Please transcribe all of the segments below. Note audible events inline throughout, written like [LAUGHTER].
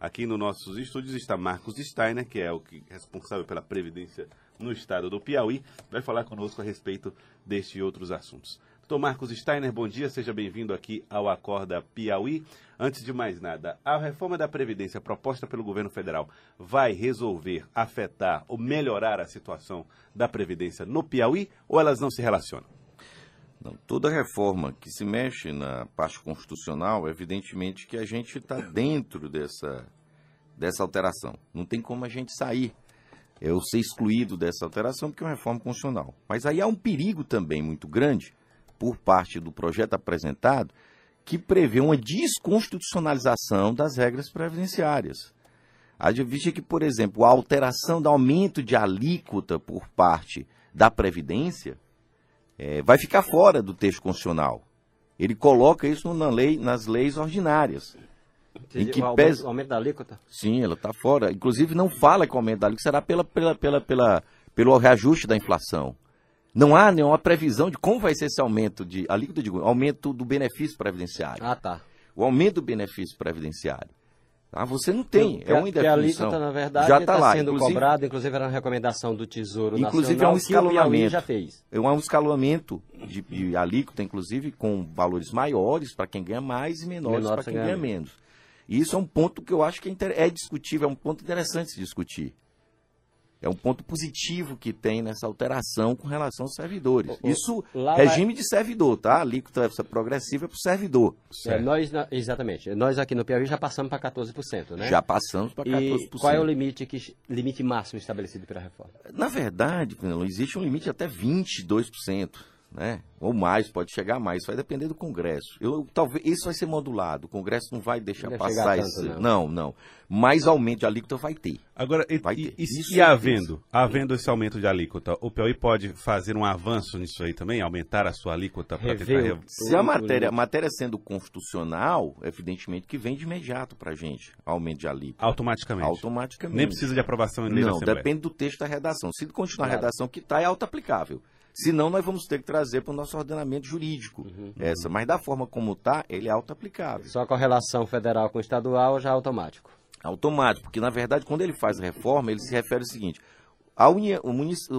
Aqui nos nossos estúdios está Marcos Steiner, que é o que, responsável pela Previdência no estado do Piauí, vai falar conosco a respeito deste e outros assuntos. Doutor Marcos Steiner, bom dia, seja bem-vindo aqui ao Acorda Piauí. Antes de mais nada, a reforma da Previdência proposta pelo governo federal vai resolver, afetar ou melhorar a situação da Previdência no Piauí ou elas não se relacionam? Não, toda reforma que se mexe na parte constitucional, evidentemente que a gente está dentro dessa, dessa alteração. Não tem como a gente sair, eu ser excluído dessa alteração, porque é uma reforma constitucional. Mas aí há um perigo também muito grande, por parte do projeto apresentado, que prevê uma desconstitucionalização das regras previdenciárias. Haja vista que, por exemplo, a alteração do aumento de alíquota por parte da Previdência é, vai ficar fora do texto constitucional. Ele coloca isso na lei, nas leis ordinárias. Em que o pesa... aumento da alíquota? Sim, ela está fora. Inclusive, não fala que o aumento da alíquota será pela, pela, pela, pela, pelo reajuste da inflação. Não há nenhuma previsão de como vai ser esse aumento de alíquota, digo, aumento do benefício previdenciário. Ah, tá. O aumento do benefício previdenciário. Ah, você não tem, é uma indefinição. a alíquota, na verdade, já está tá lá. sendo inclusive, cobrado, inclusive era uma recomendação do Tesouro inclusive Nacional, é um escalonamento. já fez. É um escalonamento de, de alíquota, inclusive com valores maiores para quem ganha mais e menores Menor para quem ganha menos. E isso é um ponto que eu acho que é, é discutível, é um ponto interessante de se discutir. É um ponto positivo que tem nessa alteração com relação aos servidores. Isso, Lá regime vai... de servidor, tá? A alíquota progressiva é para o servidor. É, nós, exatamente. Nós aqui no Piauí já passamos para 14%, né? Já passamos para 14%. E qual é o limite, que, limite máximo estabelecido pela reforma? Na verdade, existe um limite até 22% né? Ou mais, pode chegar mais, vai depender do Congresso. Eu, talvez isso vai ser modulado. O Congresso não vai deixar não passar isso. Não. não, não. Mais aumento de alíquota vai ter. Agora, e, vai ter. e, e havendo, havendo esse aumento de alíquota, o Piauí pode fazer um avanço nisso aí também, aumentar a sua alíquota para tentar Se a matéria, a matéria sendo constitucional, evidentemente que vem de imediato para a gente, aumento de alíquota. Automaticamente. Automaticamente. Nem precisa de aprovação em lei Não, depende do texto da redação. Se continuar claro. a redação que está, é auto-aplicável. Senão, nós vamos ter que trazer para o nosso ordenamento jurídico uhum, essa. Mas da forma como está, ele é auto-aplicável. Só com a relação federal com estadual já é automático. Automático, porque na verdade, quando ele faz a reforma, ele se refere ao seguinte: a União,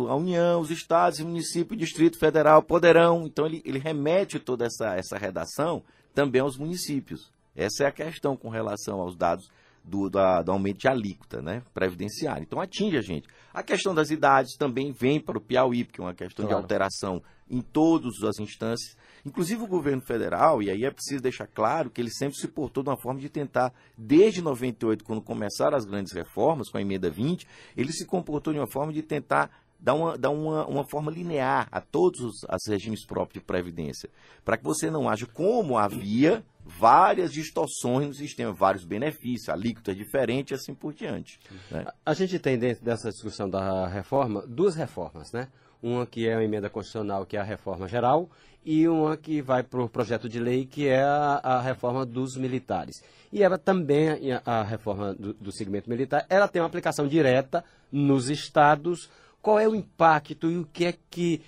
a União os estados, o município, o Distrito Federal poderão. Então, ele, ele remete toda essa, essa redação também aos municípios. Essa é a questão com relação aos dados do, da, do aumento de alíquota né, previdenciária. Então atinge a gente. A questão das idades também vem para o Piauí, porque é uma questão claro. de alteração em todas as instâncias. Inclusive o governo federal, e aí é preciso deixar claro que ele sempre se portou de uma forma de tentar, desde 98, quando começaram as grandes reformas, com a emenda 20, ele se comportou de uma forma de tentar dar uma, uma, uma forma linear a todos os, os regimes próprios de previdência, para que você não haja como havia várias distorções no sistema, vários benefícios, alíquota diferente e assim por diante. Né? A, a gente tem dentro dessa discussão da reforma duas reformas, né? Uma que é a emenda constitucional, que é a reforma geral, e uma que vai para o projeto de lei, que é a, a, reforma dos militares. E ela também, a, a reforma do, do segmento militar, ela tem uma aplicação direta nos estados. Qual é o impacto e o que é que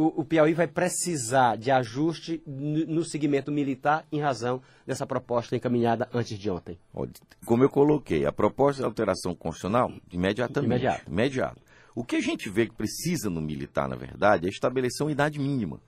o, o Piauí vai precisar de ajuste no, no segmento militar em razão dessa proposta encaminhada antes de ontem? Como eu coloquei, a proposta de alteração constitucional, imediatamente. Imediato. Imediato. O que a gente vê que precisa no militar, na verdade, é estabelecer uma idade mínima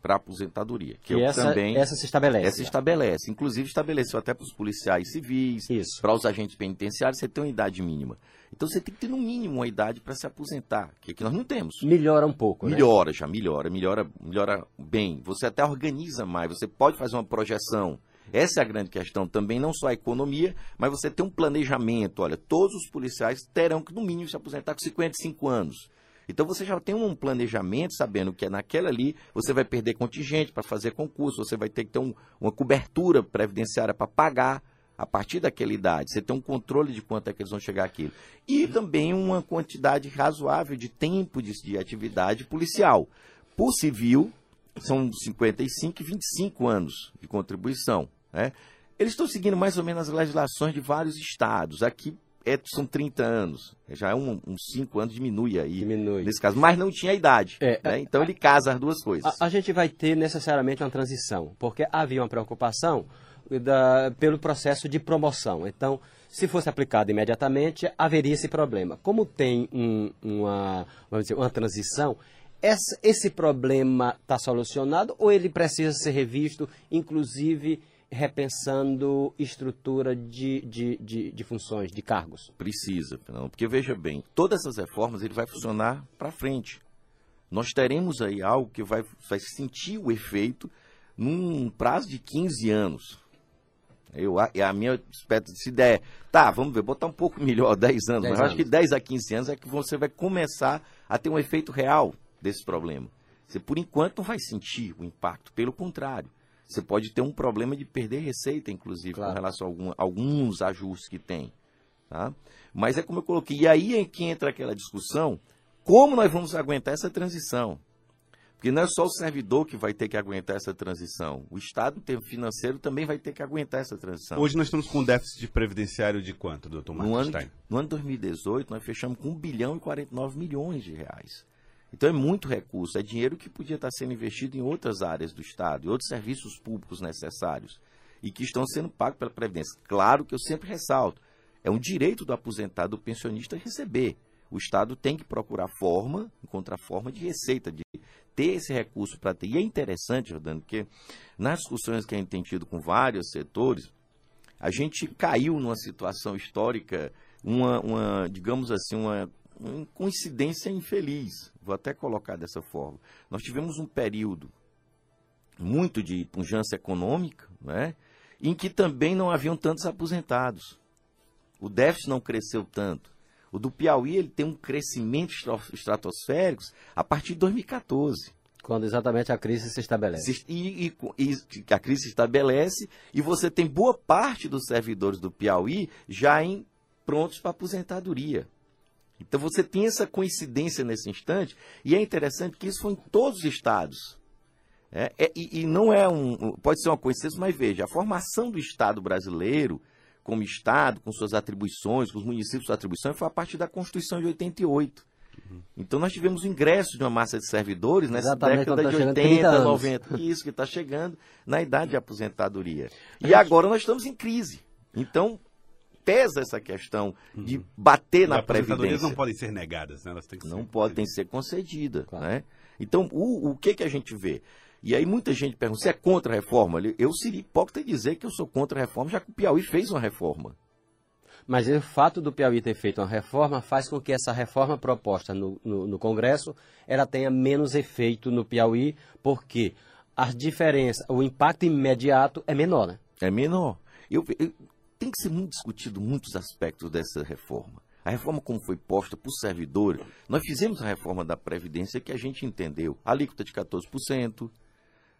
para aposentadoria. Que, que essa, também, essa se estabelece. Essa estabelece. Inclusive estabeleceu até para os policiais civis, para os agentes penitenciários, você tem uma idade mínima. Então você tem que ter no mínimo uma idade para se aposentar, que aqui nós não temos. Melhora um pouco, né? Melhora, né? já melhora, melhora, melhora bem. Você até organiza mais, você pode fazer uma projeção. Essa é a grande questão também, não só a economia, mas você tem um planejamento. Olha, todos os policiais terão que, no mínimo, se aposentar com 55 anos. Então você já tem um planejamento, sabendo que é naquela ali você vai perder contingente para fazer concurso, você vai ter que ter um, uma cobertura previdenciária para pagar a partir daquela idade. Você tem um controle de quanto é que eles vão chegar aquilo. E também uma quantidade razoável de tempo de, de atividade policial. Por civil, são 55 e 25 anos de contribuição. Né? Eles estão seguindo mais ou menos as legislações de vários estados. Aqui é, são 30 anos. Já é um, uns 5 anos, diminui aí. Diminui. Nesse caso. Mas não tinha idade. É, né? Então a, ele casa as duas coisas. A, a, gente vai ter necessariamente uma transição, porque havia uma preocupação da, pelo processo de promoção. Então, Se fosse aplicado imediatamente, haveria esse problema. Como tem um, uma, vamos dizer, uma transição, esse, esse problema está solucionado ou ele precisa ser revisto, inclusive repensando estrutura de, de, de, de funções, de cargos? Precisa, não, porque veja bem, todas essas reformas ele vai funcionar para frente. Nós teremos aí algo que vai, vai sentir o efeito num prazo de 15 anos. Eu, a, a minha expectativa, se der, tá, vamos ver, botar um pouco [LAUGHS] melhor, 10 anos, 10 mas eu acho que 10 a 15 anos é que você vai começar a ter um efeito real desse problema. Você, por enquanto, não vai sentir o impacto, pelo contrário. Você pode ter um problema de perder receita, inclusive, claro. com relação a algum, alguns ajustes que tem. Tá? Mas é como eu coloquei, e aí é que entra aquela discussão, como nós vamos aguentar essa transição? Porque não é só o servidor que vai ter que aguentar essa transição. O Estado financeiro também vai ter que aguentar essa transição. Hoje nós estamos com um déficit de previdenciário de quanto, doutor Marcos no ano, Stein? No ano 2018, nós fechamos com 1 bilhão e 49 milhões de reais. Então é muito recurso, é dinheiro que podia estar sendo investido em outras áreas do Estado, em outros serviços públicos necessários e que estão sendo pagos pela Previdência. Claro que eu sempre ressalto, é um direito do aposentado, do pensionista receber. O Estado tem que procurar forma, encontrar forma de receita, de ter esse recurso para ter. E é interessante, Jordano, porque nas discussões que a gente tem tido com vários setores, a gente caiu numa situação histórica, uma, uma digamos assim, uma coincidência infeliz, vou até colocar dessa forma. Nós tivemos um período muito de pujança econômica, né, em que também não haviam tantos aposentados. O déficit não cresceu tanto. O do Piauí ele tem um crescimento estratosférico a partir de 2014. Quando exatamente a crise se estabelece. E, e, e, a crise se estabelece e você tem boa parte dos servidores do Piauí já em prontos para aposentadoria. Então você tem essa coincidência nesse instante, e é interessante que isso foi em todos os estados. É, é, e, e, não é um. Pode ser uma coincidência, mas veja, a formação do Estado brasileiro, como Estado, com suas atribuições, com os municípios suas atribuições, foi a partir da Constituição de 88. Uhum. Então nós tivemos o ingresso de uma massa de servidores nessa Exatamente, década tá de 80, 90. Isso que está chegando na idade de aposentadoria. [LAUGHS] E agora nós estamos em crise. Então, pesa essa questão uhum. de bater na previdência. não podem ser negadas, né? Elas têm que não ser podem ser concedidas, claro. né? Então, o, o que que a gente vê? E aí muita gente pergunta, você é contra a reforma? Eu seria hipócrita dizer que eu sou contra a reforma, já que o Piauí fez uma reforma. Mas o fato do Piauí ter feito uma reforma faz com que essa reforma proposta no, no, no Congresso ela tenha menos efeito no Piauí, porque a diferença, o impacto imediato é menor, né? É menor. Eu, eu, tem que ser muito discutido muitos aspectos dessa reforma. A reforma como foi posta por servidor, nós fizemos a reforma da Previdência que a gente entendeu. A alíquota de 14%,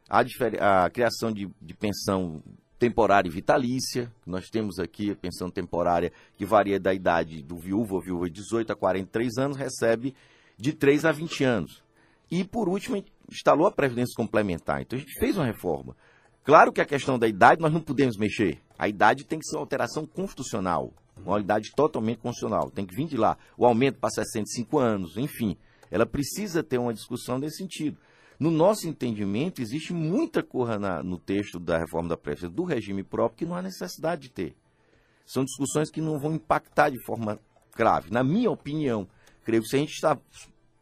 a, a criação de, de pensão temporária e vitalícia. Nós temos aqui a pensão temporária que varia da idade do viúvo ou viúva de 18 a 43 anos, recebe de 3 a 20 anos. E, por último, instalou a Previdência Complementar. Então, a gente fez uma reforma. Claro que a questão da idade nós não podemos mexer. A idade tem que ser uma alteração constitucional, uma idade totalmente constitucional. Tem que vir de lá. O aumento para 65 anos, enfim. Ela precisa ter uma discussão nesse sentido. No nosso entendimento, existe muita coisa na, no texto da reforma da Previdência do regime próprio que não há necessidade de ter. São discussões que não vão impactar de forma grave. Na minha opinião, creio que se a gente está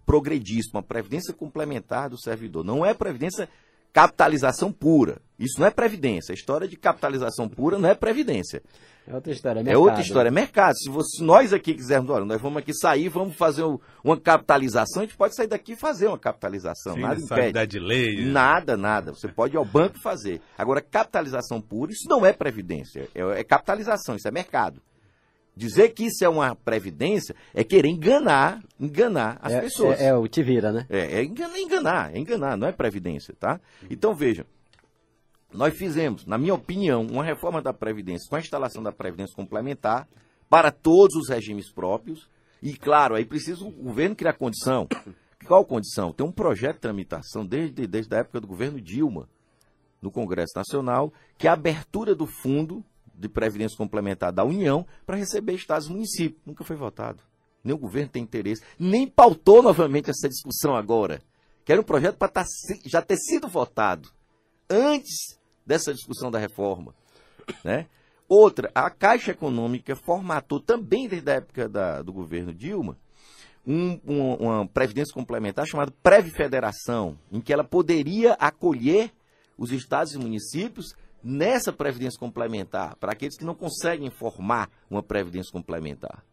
progredista, uma previdência complementar do servidor, não é previdência capitalização pura. Isso não é previdência. A história de capitalização pura não é previdência. É outra história, é mercado. É outra história, é mercado. Se, você, nós aqui quisermos, olha, nós vamos aqui sair, vamos fazer uma capitalização, a gente pode sair daqui e fazer uma capitalização. Sim, nada impede. de lei. Nada, nada. Você pode ir ao banco fazer. Agora, capitalização pura, isso não é previdência. É, é capitalização, isso é mercado. Dizer que isso é uma previdência é querer enganar, enganar as é, pessoas. É, é, o te vira, né? É, é enganar, enganar, é enganar, não é previdência, tá? Então vejam, nós fizemos, na minha opinião, uma reforma da previdência com a instalação da previdência complementar para todos os regimes próprios e claro, aí precisa o governo criar condição. [COUGHS] Qual condição? Tem um projeto de tramitação desde, desde a época do governo Dilma no Congresso Nacional que é a abertura do fundo de previdência complementar da União para receber estados e municípios. Nunca foi votado. Nem o governo tem interesse, nem pautou novamente essa discussão agora. Que era um projeto para tá, já ter sido votado antes dessa discussão da reforma. Né? Outra, a Caixa Econômica formatou também desde a época da, do governo Dilma um, um, uma previdência complementar chamada Previfederação, em que ela poderia acolher os estados e municípios nessa previdência complementar, para aqueles que não conseguem formar uma previdência complementar.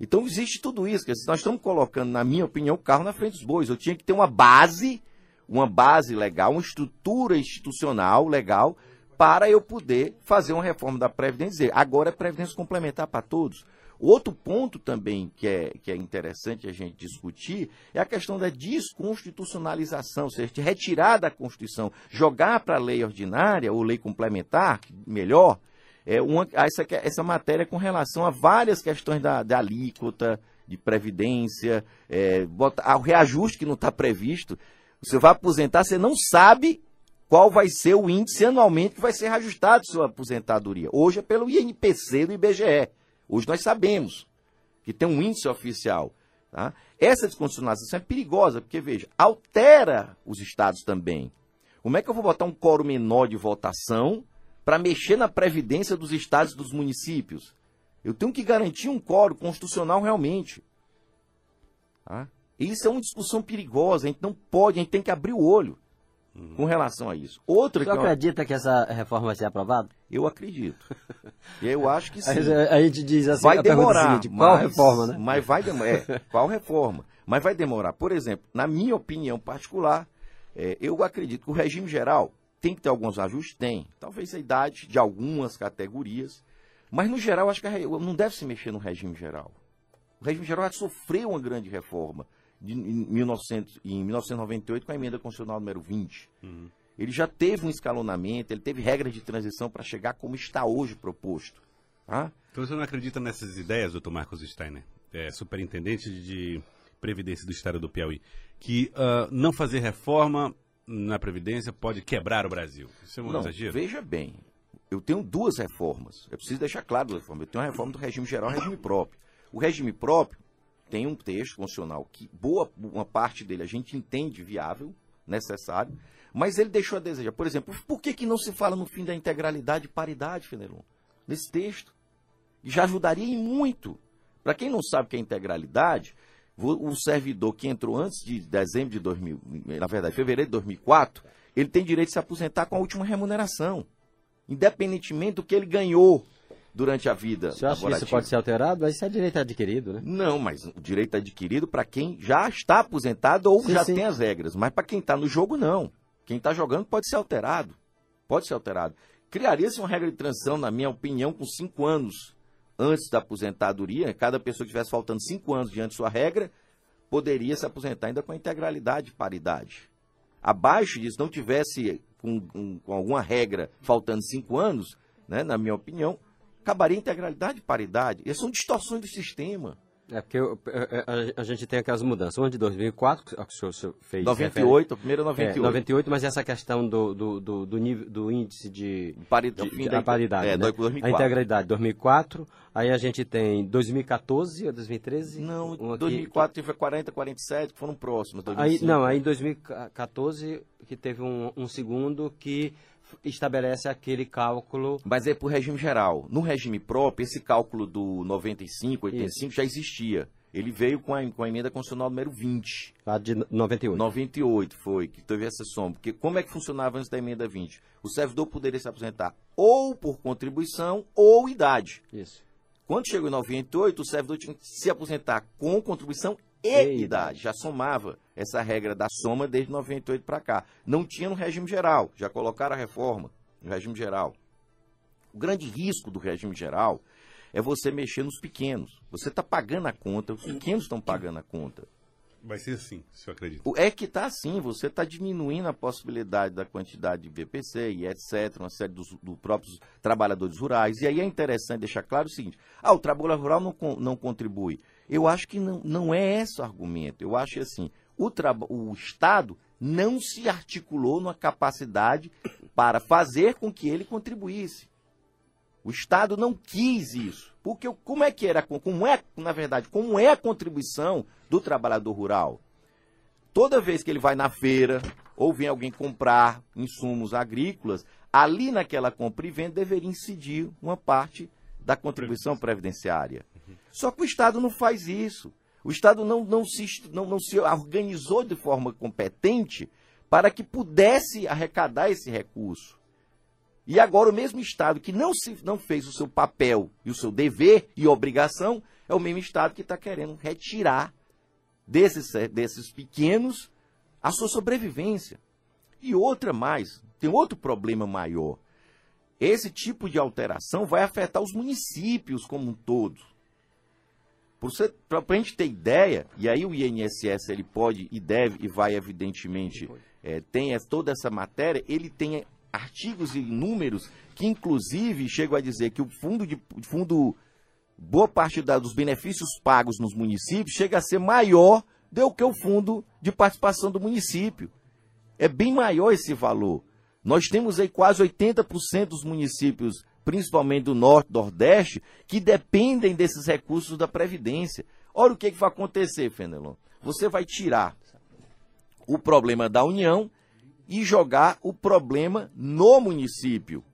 Então existe tudo isso. Nós estamos colocando, na minha opinião, o carro na frente dos bois. Eu tinha que ter uma base, uma base legal, uma estrutura institucional legal, para eu poder fazer uma reforma da Previdência. Agora é Previdência complementar para todos. Outro ponto também que é, que é interessante a gente discutir é a questão da desconstitucionalização, ou seja, de retirar da Constituição, jogar para a lei ordinária ou lei complementar, melhor, é uma, essa, essa matéria com relação a várias questões da, da alíquota, de previdência, é, bota, o reajuste que não está previsto. Você vai aposentar, você não sabe qual vai ser o índice anualmente que vai ser reajustado sua aposentadoria. Hoje é pelo INPC do IBGE. Hoje nós sabemos que tem um índice oficial. Tá? Essa desconstitucionalização é perigosa, porque, veja, altera os estados também. Como é que eu vou botar um coro menor de votação para mexer na previdência dos estados e dos municípios? Eu tenho que garantir um coro constitucional realmente. Tá? Isso é uma discussão perigosa, a gente não pode, a gente tem que abrir o olho com relação a isso. Outra Você que acredita que essa reforma vai ser aprovada? Eu acredito. Eu acho que [LAUGHS] sim. A, a gente diz assim, vai demorar. Seguinte, qual mas, reforma, né? Mas vai demorar. É, qual reforma? Mas vai demorar. Por exemplo, na minha opinião particular, é, eu acredito que o regime geral tem que ter alguns ajustes? Tem. Talvez a idade de algumas categorias. Mas, no geral, acho que não deve se mexer no regime geral. O regime geral já sofreu uma grande reforma de, em, 1900, em 1998 com a emenda constitucional número 20. Uhum. Ele já teve um escalonamento, ele teve regras de transição para chegar como está hoje proposto. Tá? Então você não acredita nessas ideias, doutor Marcos Steiner, é, superintendente de Previdência do Estado do Piauí, que uh, não fazer reforma na Previdência pode quebrar o Brasil? Isso é um não, exagero? Veja bem, eu tenho duas reformas. Eu preciso deixar claro duas reformas. Eu tenho uma reforma do regime geral e regime próprio. O regime próprio tem um texto constitucional que boa uma parte dele a gente entende viável, necessário, mas ele deixou a desejar. Por exemplo, por que, que não se fala no fim da integralidade e paridade, Fenelon? Nesse texto. Já ajudaria em muito. Para quem não sabe o que é integralidade, o servidor que entrou antes de dezembro de 2000, na verdade, fevereiro de 2004, ele tem direito de se aposentar com a última remuneração, independentemente do que ele ganhou durante a vida. Você acha que isso pode ser alterado? Mas isso é direito adquirido, né? Não, mas o direito adquirido para quem já está aposentado ou sim, já sim. tem as regras. Mas para quem está no jogo, não. Quem está jogando pode ser alterado. Pode ser alterado. Criaria-se uma regra de transição, na minha opinião, com cinco anos antes da aposentadoria. Cada pessoa que tivesse faltando cinco anos diante de sua regra poderia se aposentar ainda com a integralidade e paridade. Abaixo disso, não tivesse com, com, com alguma regra faltando cinco anos, né, na minha opinião, acabaria a integralidade e paridade. Essas são distorções do sistema. É porque a, a, gente tem aquelas mudanças. Uma de 2004, que o senhor fez. 98, refere, a primeira 98. É, 98, mas essa questão do, do, do, do, nível, do índice de. Paridade. De, de, paridade. É, né? 2004. A integralidade, 2004. Aí a gente tem 2014 ou 2013? Não, 2004 que, foi 40, 47, que foram próximos. Aí, não, aí em 2014 que teve um, um segundo que estabelece aquele cálculo. Mas é para o regime geral. No regime próprio, esse cálculo do 95, 85 Isso. já existia. Ele veio com a, com a emenda constitucional número 20. Lá de 98. 98 foi, que teve essa soma. Porque como é que funcionava antes da emenda 20? O servidor poderia se aposentar ou por contribuição ou idade. Isso. Quando chegou em 98, o servidor tinha que se aposentar com contribuição e idade. Já somava essa regra da soma desde 98 para cá. Não tinha no regime geral, já colocaram a reforma no regime geral. O grande risco do regime geral é você mexer nos pequenos. Você está pagando a conta, os pequenos estão pagando a conta. Vai ser assim, se eu acredito. É que está assim, você está diminuindo a possibilidade da quantidade de BPC e etc., uma série dos do próprios trabalhadores rurais. E aí é interessante deixar claro o seguinte: ah, o trabalhador rural não, não contribui. Eu acho que não, não é esse o argumento. Eu acho assim, o, o Estado não se articulou numa capacidade para fazer com que ele contribuísse. O Estado não quis isso. Porque como é que era, como é, na verdade, como é a contribuição do trabalhador rural? Toda vez que ele vai na feira, ou vem alguém comprar insumos agrícolas, ali naquela compra e venda deveria incidir uma parte da contribuição previdenciária. Só que o Estado não faz isso. O Estado não, não, se, não, não se organizou de forma competente para que pudesse arrecadar esse recurso. E agora o mesmo Estado que não, se, não fez o seu papel e o seu dever e obrigação é o mesmo Estado que está querendo retirar desses, desses pequenos a sua sobrevivência. E outra mais, tem outro problema maior. Esse tipo de alteração vai afetar os municípios como um todo. Para a gente ter ideia, e aí o INSS ele pode e deve e vai evidentemente é, tem toda essa matéria, ele tem artigos e números que inclusive chegam a dizer que o fundo de fundo boa parte da, dos benefícios pagos nos municípios chega a ser maior do que o fundo de participação do município. É bem maior esse valor. Nós temos aí quase 80% dos municípios, principalmente do norte e nordeste, que dependem desses recursos da Previdência. Olha o que, que vai acontecer, Fenelon. Você vai tirar o problema da União e jogar o problema no município.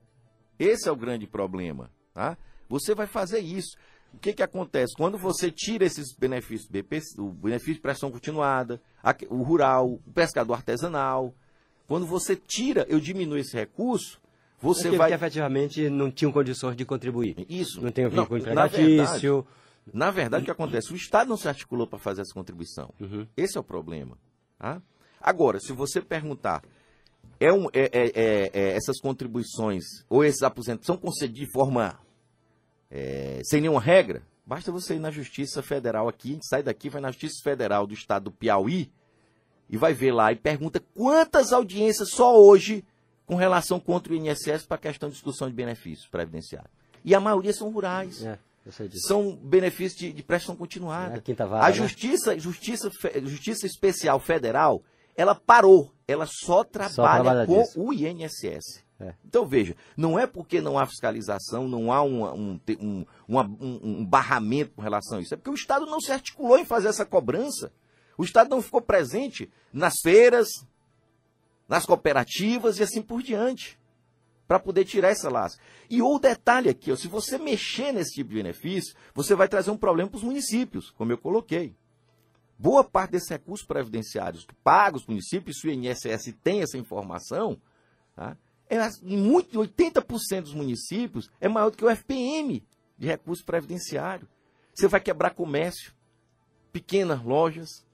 Esse é o grande problema. Tá? Você vai fazer isso. O que, que acontece? Quando você tira esses benefícios, o benefício de pressão continuada, o rural, o pescador artesanal, quando você tira, eu diminuo esse recurso, você vai. Que efetivamente não tinham condições de contribuir. Isso. Não tem a ver com empregatício. Na verdade, o que acontece? O Estado não se articulou para fazer essa contribuição. Uhum. Esse é o problema. Tá? Agora, se você perguntar, é um, é, é, é, é essas contribuições ou esses aposentos são concedidos de forma é, sem nenhuma regra, basta você ir na Justiça Federal aqui, sai daqui, vai na Justiça Federal do Estado do Piauí e vai ver lá e pergunta quantas audiências só hoje com relação contra o INSS para a questão de discussão de benefícios previdenciários. E a maioria são rurais. É, são benefícios de, de prestação continuada. A, justiça, né? justiça, justiça Especial Federal, ela parou. Ela só trabalha, só trabalha com disso. o INSS. É. Então veja, não é porque não há fiscalização, não há um, um, um, um, barramento com relação a isso, é porque o Estado não se articulou em fazer essa cobrança. O Estado não ficou presente nas feiras, nas cooperativas e assim por diante, para poder tirar essa lasca. E o detalhe aqui, ó, se você mexer nesse tipo de benefício, você vai trazer um problema para os municípios, como eu coloquei. Boa parte desses recursos previdenciários pagos para os municípios, se o INSS tem essa informação, tá? é, muito, 80% dos municípios é maior do que o FPM de recurso previdenciário. Você vai quebrar comércio, pequenas lojas,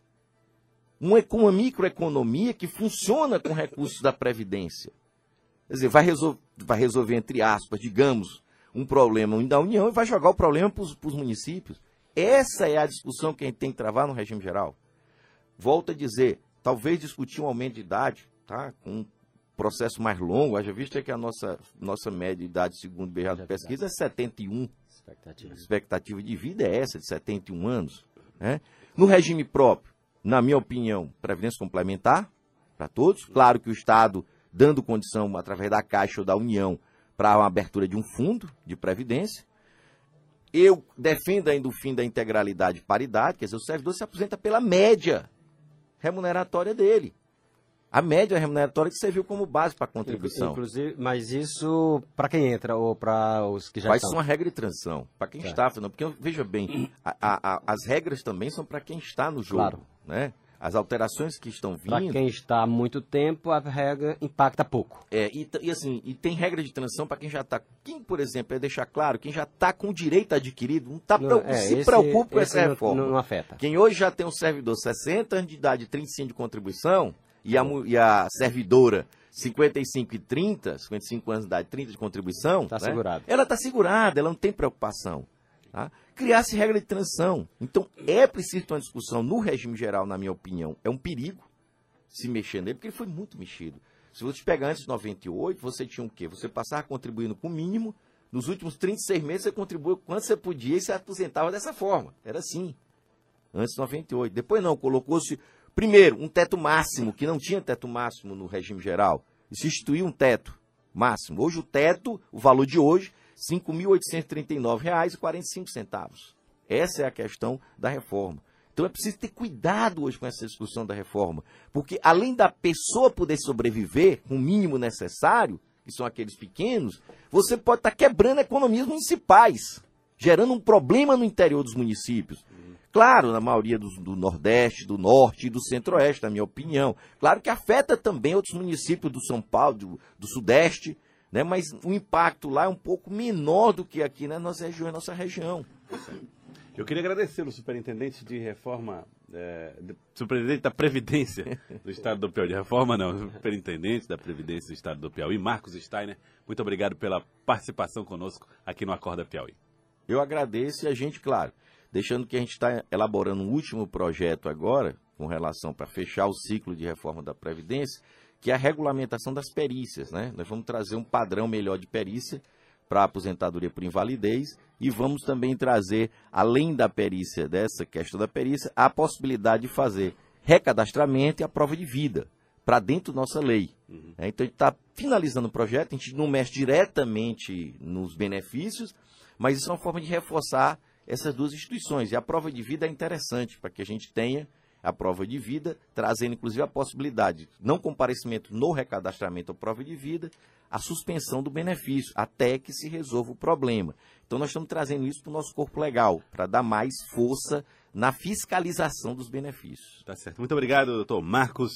uma, uma microeconomia que funciona com recursos da Previdência. Quer dizer, vai, resol vai resolver, entre aspas, digamos, um problema da União e vai jogar o problema para os municípios. Essa é a discussão que a gente tem que travar no regime geral. Volto a dizer, talvez discutir um aumento de idade, tá? com processo mais longo, haja vista que a nossa, nossa média de idade, segundo o BR de Pesquisa, é 71. Expectativa. expectativa de vida é essa, de 71 anos. Né? No regime próprio, na minha opinião, previdência complementar para todos. Claro que o Estado dando condição, através da Caixa ou da União, para uma abertura de um fundo de previdência. Eu defendo ainda o fim da integralidade e paridade, quer dizer, o servidor se aposenta pela média remuneratória dele a média remuneratória que serviu como base para a contribuição. Inclusive, mas isso para quem entra ou para os que já Vai estão? Vai ser uma regra de transição. Para quem tá. está, não, porque veja bem, a, a, a, as regras também são para quem está no jogo, claro. né? As alterações que estão vindo. Para quem está há muito tempo, a regra impacta pouco. É, e, e assim, e tem regra de transição para quem já está. Quem, por exemplo, é deixar claro, quem já está com direito adquirido, não, tá não é, se esse, preocupa com essa reforma. Não, não, afeta. Quem hoje já tem um servidor 60 anos de idade, 35 de contribuição, e a, e a servidora 55 e 30, 55 anos de idade, 30 de contribuição, está né? segurada. Ela está segurada, ela não tem preocupação. Tá? Criar-se regra de transição. Então, é preciso ter uma discussão no regime geral, na minha opinião. É um perigo se mexer nele, porque ele foi muito mexido. Se você pegar antes de 98, você tinha o quê? Você passava contribuindo com o mínimo, nos últimos 36 meses você contribuiu quanto você podia e se aposentava dessa forma. Era assim. Antes de 98. Depois não, colocou-se Primeiro, um teto máximo, que não tinha teto máximo no regime geral. E se instituiu um teto máximo. Hoje o teto, o valor de hoje, R$ 5.839,45. Essa é a questão da reforma. Então é preciso ter cuidado hoje com essa discussão da reforma, porque além da pessoa poder sobreviver com o mínimo necessário, que são aqueles pequenos, você pode estar quebrando economias municipais, gerando um problema no interior dos municípios. Claro, na maioria do, do Nordeste, do Norte e do Centro-Oeste, na minha opinião. Claro que afeta também outros municípios do São Paulo, do, do Sudeste, né? mas o impacto lá é um pouco menor do que aqui na nossa região, nossa região. Eu queria agradecer o superintendente de reforma, é, superintendente da Previdência do Estado do Piauí. De reforma não, superintendente da Previdência do Estado do Piauí, Marcos Steiner. Muito obrigado pela participação conosco aqui no Acorda Piauí. Eu agradeço e a gente, claro, deixando que a gente está elaborando um último projeto agora, com relação para fechar o ciclo de reforma da Previdência, que é a regulamentação das perícias. Né? Nós vamos trazer um padrão melhor de perícia para a aposentadoria por invalidez e vamos também trazer, além da perícia, dessa questão da perícia, a possibilidade de fazer recadastramento e a prova de vida para dentro da nossa lei. Uhum. É, então a gente está finalizando o projeto, a gente não mexe diretamente nos benefícios, mas isso é uma forma de reforçar essas duas instituições. E a prova de vida é interessante para que a gente tenha a prova de vida, trazendo inclusive a possibilidade, não comparecimento no recadastramento ou prova de vida, a suspensão do benefício, até que se resolva o problema. Então nós estamos trazendo isso para o nosso corpo legal, para dar mais força na fiscalização dos benefícios. Tá certo. Muito obrigado, doutor Marcos